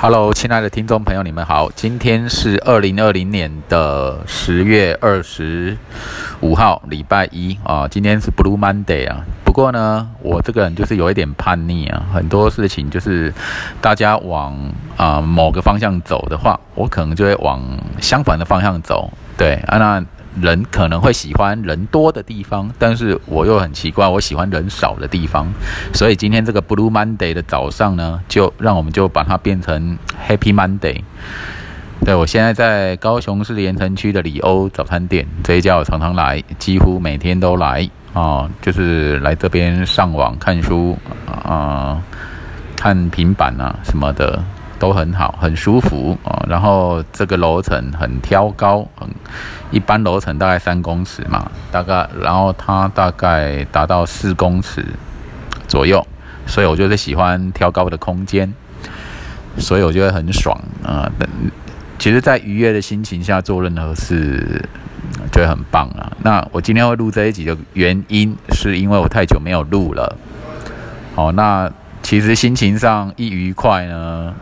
Hello，亲爱的听众朋友，你们好。今天是二零二零年的十月二十五号，礼拜一啊。今天是 Blue Monday 啊。不过呢，我这个人就是有一点叛逆啊。很多事情就是大家往啊某个方向走的话，我可能就会往相反的方向走。对啊，那。人可能会喜欢人多的地方，但是我又很奇怪，我喜欢人少的地方。所以今天这个 Blue Monday 的早上呢，就让我们就把它变成 Happy Monday。对我现在在高雄市盐城区的里欧早餐店，这一家我常常来，几乎每天都来啊，就是来这边上网看书啊，看平板啊什么的。都很好，很舒服啊。然后这个楼层很挑高，嗯，一般楼层大概三公尺嘛，大概，然后它大概达到四公尺左右，所以我就是喜欢挑高的空间，所以我觉得很爽啊。等其实，在愉悦的心情下做任何事，就会很棒啊。那我今天会录这一集的原因，是因为我太久没有录了。好，那其实心情上一愉快呢。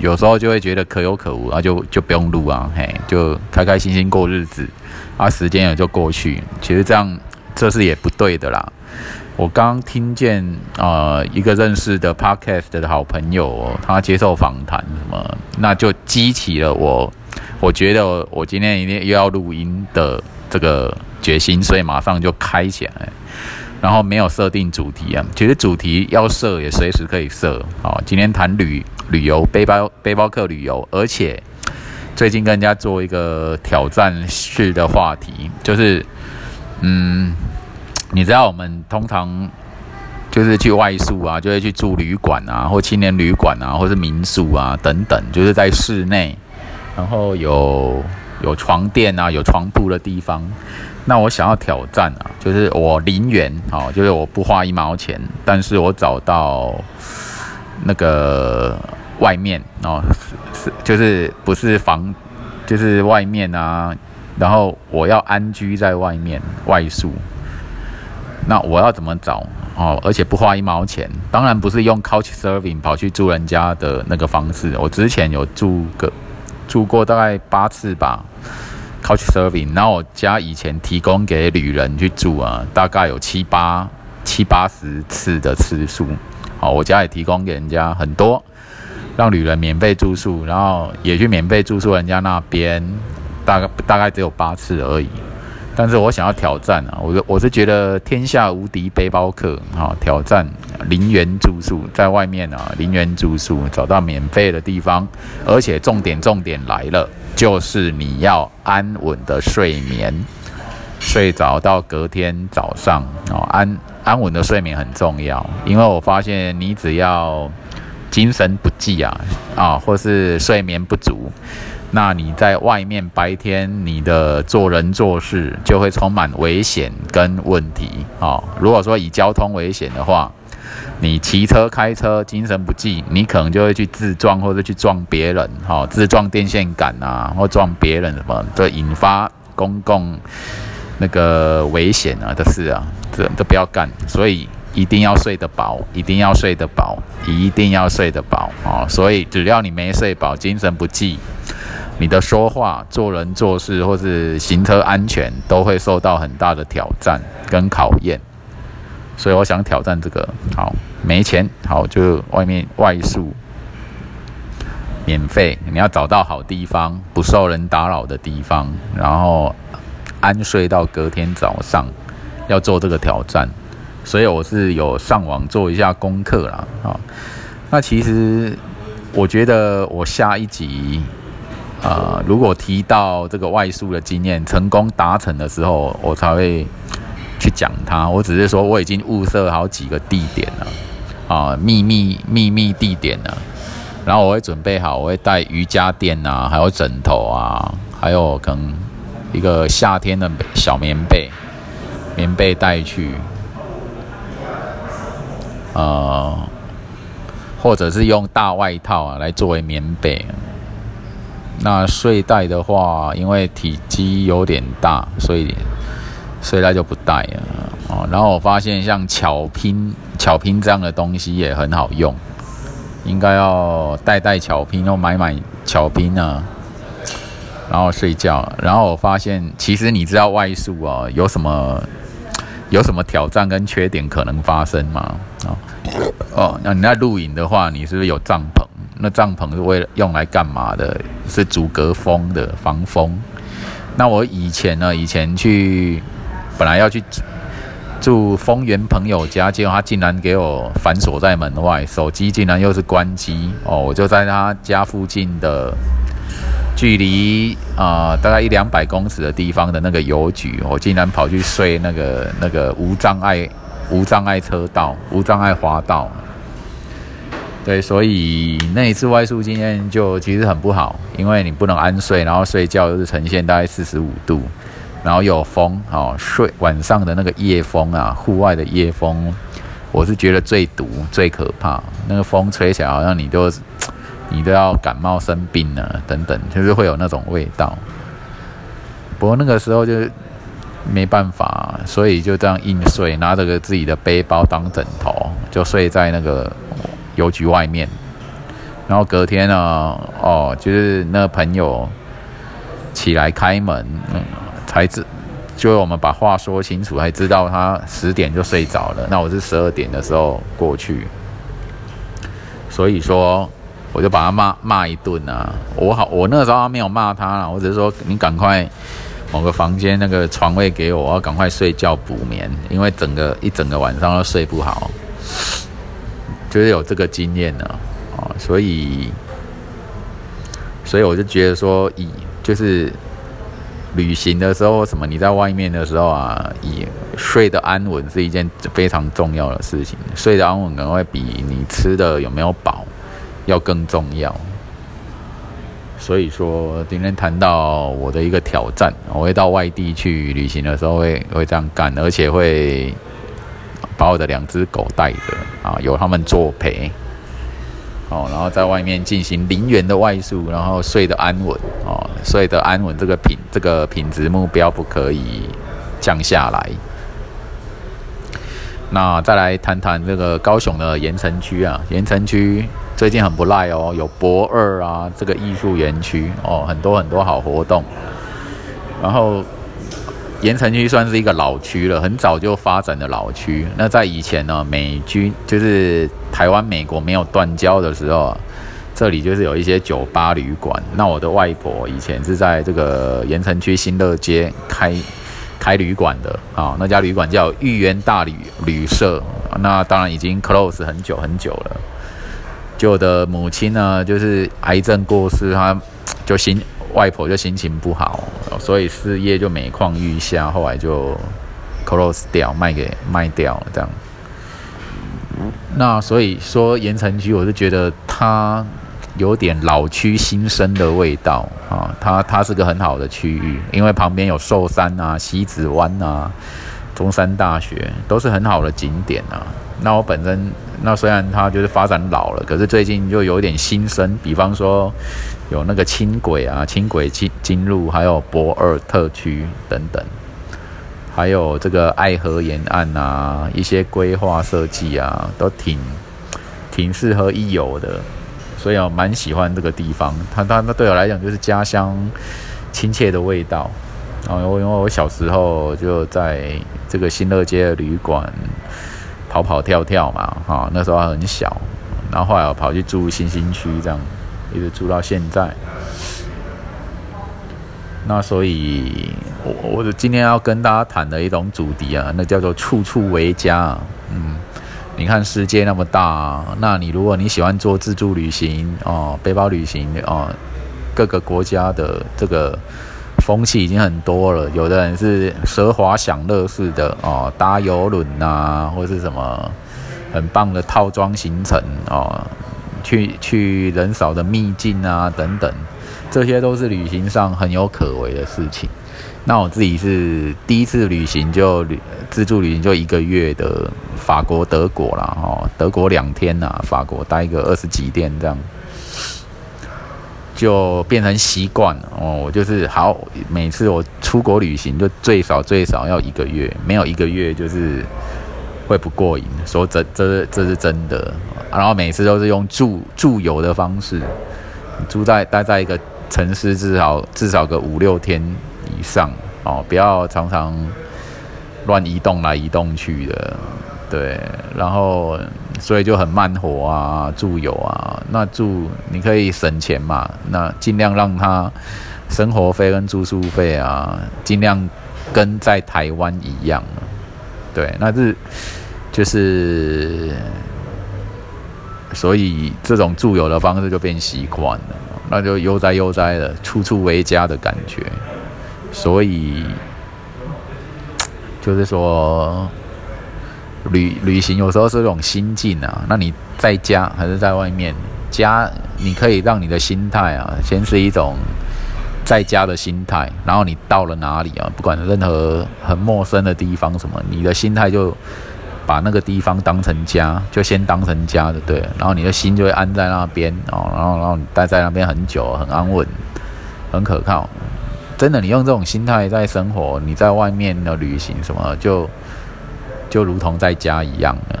有时候就会觉得可有可无，然后就就不用录啊，嘿，就开开心心过日子，啊，时间也就过去。其实这样这是也不对的啦。我刚听见啊，一个认识的 podcast 的好朋友，哦他接受访谈什么，那就激起了我，我觉得我今天一定又要录音的这个决心，所以马上就开起来。然后没有设定主题啊，其实主题要设也随时可以设。好，今天谈旅旅游背包背包客旅游，而且最近跟人家做一个挑战式的话题，就是嗯，你知道我们通常就是去外宿啊，就会去住旅馆啊，或青年旅馆啊，或是民宿啊等等，就是在室内，然后有有床垫啊，有床铺的地方。那我想要挑战啊，就是我零元，好，就是我不花一毛钱，但是我找到那个外面哦，是是就是不是房，就是外面啊，然后我要安居在外面外宿，那我要怎么找哦？而且不花一毛钱，当然不是用 Couch Serving 跑去住人家的那个方式，我之前有住个住过大概八次吧。Couch Serving，然后我家以前提供给旅人去住啊，大概有七八七八十次的次数。好，我家也提供给人家很多，让旅人免费住宿，然后也去免费住宿人家那边，大概大概只有八次而已。但是我想要挑战啊，我我是觉得天下无敌背包客啊，挑战零元住宿，在外面啊零元住宿找到免费的地方，而且重点重点来了。就是你要安稳的睡眠，睡着到隔天早上哦，安安稳的睡眠很重要。因为我发现你只要精神不济啊啊，或是睡眠不足，那你在外面白天你的做人做事就会充满危险跟问题啊。如果说以交通危险的话，你骑车开车精神不济，你可能就会去自撞或者去撞别人，哈，自撞电线杆啊，或撞别人什么，这引发公共那个危险啊的事啊，这都不要干。所以一定要睡得饱，一定要睡得饱，一定要睡得饱啊！所以只要你没睡饱，精神不济，你的说话、做人、做事或是行车安全都会受到很大的挑战跟考验。所以我想挑战这个，好。没钱，好就外面外宿，免费。你要找到好地方，不受人打扰的地方，然后安睡到隔天早上，要做这个挑战。所以我是有上网做一下功课啦，啊。那其实我觉得我下一集，啊，如果提到这个外宿的经验成功达成的时候，我才会去讲它。我只是说我已经物色好几个地点了。啊，秘密秘密地点了？然后我会准备好，我会带瑜伽垫啊，还有枕头啊，还有可能一个夏天的小棉被，棉被带去。呃，或者是用大外套啊来作为棉被。那睡袋的话，因为体积有点大，所以睡袋就不带了。哦，然后我发现像巧拼。巧拼这样的东西也很好用，应该要带带巧拼，要买买巧拼啊，然后睡觉。然后我发现，其实你知道外宿啊有什么有什么挑战跟缺点可能发生吗？哦哦，那你在露营的话，你是不是有帐篷？那帐篷是为了用来干嘛的？是阻隔风的，防风。那我以前呢，以前去本来要去。住丰源朋友家，结果他竟然给我反锁在门外，手机竟然又是关机哦！我就在他家附近的距离啊，大概一两百公尺的地方的那个邮局，我竟然跑去睡那个那个无障碍无障碍车道、无障碍滑道。对，所以那一次外宿经验就其实很不好，因为你不能安睡，然后睡觉又是呈现大概四十五度。然后有风，哦，睡晚上的那个夜风啊，户外的夜风，我是觉得最毒、最可怕。那个风吹起来，好像你都你都要感冒生病了，等等，就是会有那种味道。不过那个时候就没办法，所以就这样硬睡，拿着个自己的背包当枕头，就睡在那个邮局外面。然后隔天呢，哦，就是那朋友起来开门。才知，就我们把话说清楚，才知道他十点就睡着了。那我是十二点的时候过去，所以说我就把他骂骂一顿啊。我好，我那个时候还没有骂他啦，我只是说你赶快某个房间那个床位给我，我要赶快睡觉补眠，因为整个一整个晚上都睡不好，就是有这个经验呢啊，所以所以我就觉得说以就是。旅行的时候，什么？你在外面的时候啊，以睡得安稳是一件非常重要的事情。睡得安稳可能会比你吃的有没有饱要更重要。所以说，今天谈到我的一个挑战，我会到外地去旅行的时候会会这样干，而且会把我的两只狗带着啊，由他们作陪。哦，然后在外面进行零元的外宿，然后睡得安稳哦，睡得安稳，这个品这个品质目标不可以降下来。那再来谈谈这个高雄的盐城区啊，盐城区最近很不赖哦，有博二啊，这个艺术园区哦，很多很多好活动，然后。盐城区算是一个老区了，很早就发展的老区。那在以前呢，美军就是台湾美国没有断交的时候，这里就是有一些酒吧旅馆。那我的外婆以前是在这个盐城区新乐街开开旅馆的啊，那家旅馆叫豫园大旅旅社。那当然已经 close 很久很久了。就我的母亲呢，就是癌症过世，她就心。外婆就心情不好，所以事业就每况愈下，后来就 close 掉，卖给卖掉这样。那所以说盐城区，我是觉得它有点老区新生的味道啊，它它是个很好的区域，因为旁边有寿山啊、西子湾啊、中山大学，都是很好的景点啊。那我本身那虽然它就是发展老了，可是最近就有点新生，比方说。有那个轻轨啊，轻轨进进入，还有博二特区等等，还有这个爱河沿岸啊，一些规划设计啊，都挺挺适合一游的，所以我蛮喜欢这个地方。它它那对我来讲就是家乡亲切的味道。然后因为我小时候就在这个新乐街的旅馆跑跑跳跳嘛，哈，那时候还很小。然后后来我跑去住新兴区这样。一直住到现在，那所以，我我今天要跟大家谈的一种主题啊，那叫做处处为家。嗯，你看世界那么大，那你如果你喜欢做自助旅行哦，背包旅行哦，各个国家的这个风气已经很多了。有的人是奢华享乐式的哦，搭游轮呐，或是什么很棒的套装行程哦。去去人少的秘境啊，等等，这些都是旅行上很有可为的事情。那我自己是第一次旅行就旅自助旅行就一个月的法国德国啦，哦，德国两天呐，法国待个二十几天这样，就变成习惯哦。我就是好，每次我出国旅行就最少最少要一个月，没有一个月就是会不过瘾。说这这这是真的，然后每次都是用住住游的方式，住在待在一个城市至少至少个五六天以上哦，不要常常乱移动来移动去的，对，然后所以就很慢活啊，住游啊，那住你可以省钱嘛，那尽量让他生活费跟住宿费啊，尽量跟在台湾一样。对，那是就是，所以这种住友的方式就变习惯了，那就悠哉悠哉的，处处为家的感觉。所以就是说，旅旅行有时候是一种心境啊。那你在家还是在外面？家你可以让你的心态啊，先是一种。在家的心态，然后你到了哪里啊？不管任何很陌生的地方，什么，你的心态就把那个地方当成家，就先当成家的，对。然后你的心就会安在那边哦，然后然后你待在那边很久，很安稳，很可靠。真的，你用这种心态在生活，你在外面的旅行什么，就就如同在家一样的。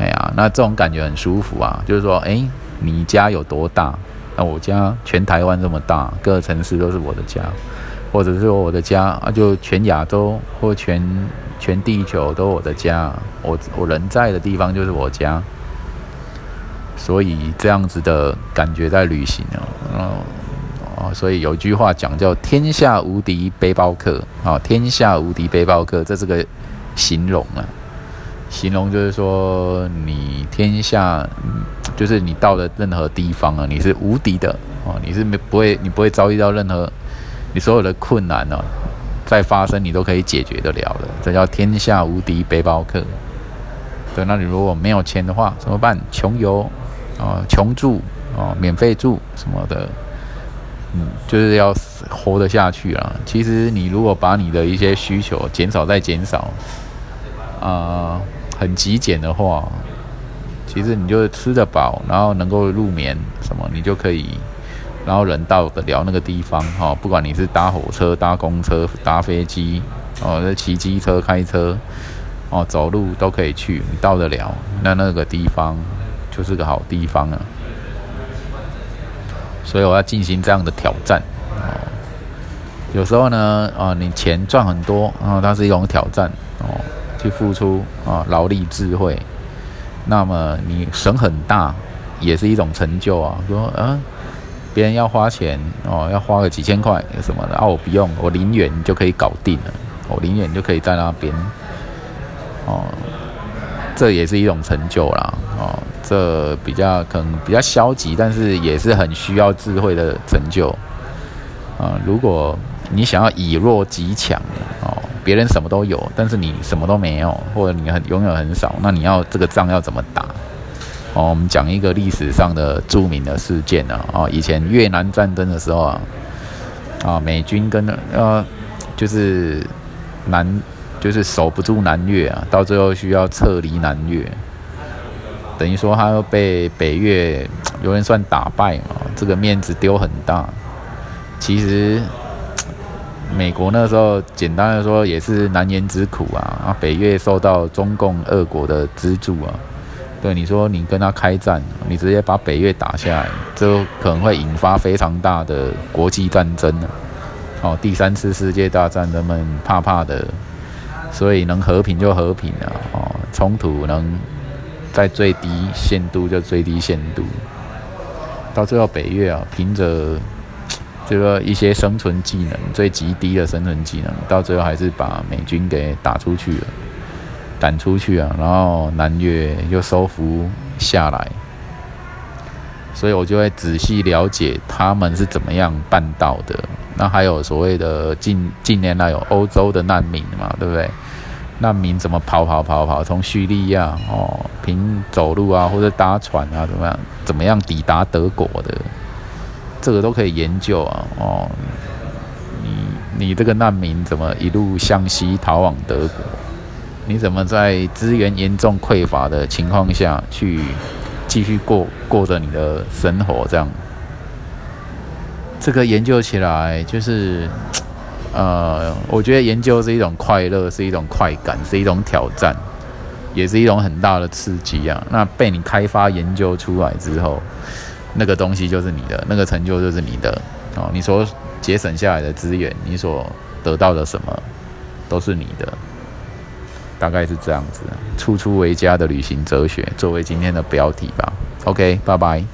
哎呀，那这种感觉很舒服啊。就是说，哎，你家有多大？那我家全台湾这么大，各个城市都是我的家，或者是说我的家啊，就全亚洲或全全地球都我的家，我我人在的地方就是我家，所以这样子的感觉在旅行，哦哦，所以有一句话讲叫“天下无敌背包客”啊，“天下无敌背包客”这是个形容啊，形容就是说你天下。就是你到了任何地方啊，你是无敌的哦，你是没不会，你不会遭遇到任何你所有的困难哦，再发生你都可以解决得了的，这叫天下无敌背包客。对，那你如果没有钱的话怎么办？穷游啊，穷住啊，免费住什么的，嗯，就是要活得下去啊。其实你如果把你的一些需求减少再减少，啊，很极简的话。其实你就吃得饱，然后能够入眠，什么你就可以，然后人到得了那个地方哈。不管你是搭火车、搭公车、搭飞机，哦，骑机车、开车，哦，走路都可以去，你到得了，那那个地方就是个好地方啊。所以我要进行这样的挑战。哦，有时候呢，啊，你钱赚很多，啊它是一种挑战，去付出啊，劳力、智慧。那么你省很大，也是一种成就啊。说，啊，别人要花钱哦，要花个几千块什么的啊，我不用，我零元就可以搞定了，我零元就可以在那边，哦，这也是一种成就啦。哦，这比较可能比较消极，但是也是很需要智慧的成就啊。如果你想要以弱击强。别人什么都有，但是你什么都没有，或者你很拥有很少，那你要这个仗要怎么打？哦，我们讲一个历史上的著名的事件啊，哦，以前越南战争的时候啊，啊，美军跟呃，就是南就是守不住南越啊，到最后需要撤离南越，等于说他又被北越有人算打败嘛，这个面子丢很大，其实。美国那时候，简单的说也是难言之苦啊！啊，北越受到中共二国的资助啊，对你说你跟他开战，你直接把北越打下来，就可能会引发非常大的国际战争啊！哦，第三次世界大战人们怕怕的，所以能和平就和平啊！哦，冲突能在最低限度就最低限度，到最后北越啊，凭着。这个一些生存技能最极低的生存技能，到最后还是把美军给打出去了，赶出去啊，然后南越又收复下来，所以我就会仔细了解他们是怎么样办到的。那还有所谓的近近年来有欧洲的难民嘛，对不对？难民怎么跑跑跑跑，从叙利亚哦，凭走路啊或者搭船啊怎么样怎么样抵达德国的？这个都可以研究啊！哦，你你这个难民怎么一路向西逃往德国？你怎么在资源严重匮乏的情况下去继续过过着你的生活？这样，这个研究起来就是，呃，我觉得研究是一种快乐，是一种快感，是一种挑战。也是一种很大的刺激啊。那被你开发研究出来之后，那个东西就是你的，那个成就就是你的哦。你所节省下来的资源，你所得到的什么，都是你的。大概是这样子，处处为家的旅行哲学，作为今天的标题吧。OK，拜拜。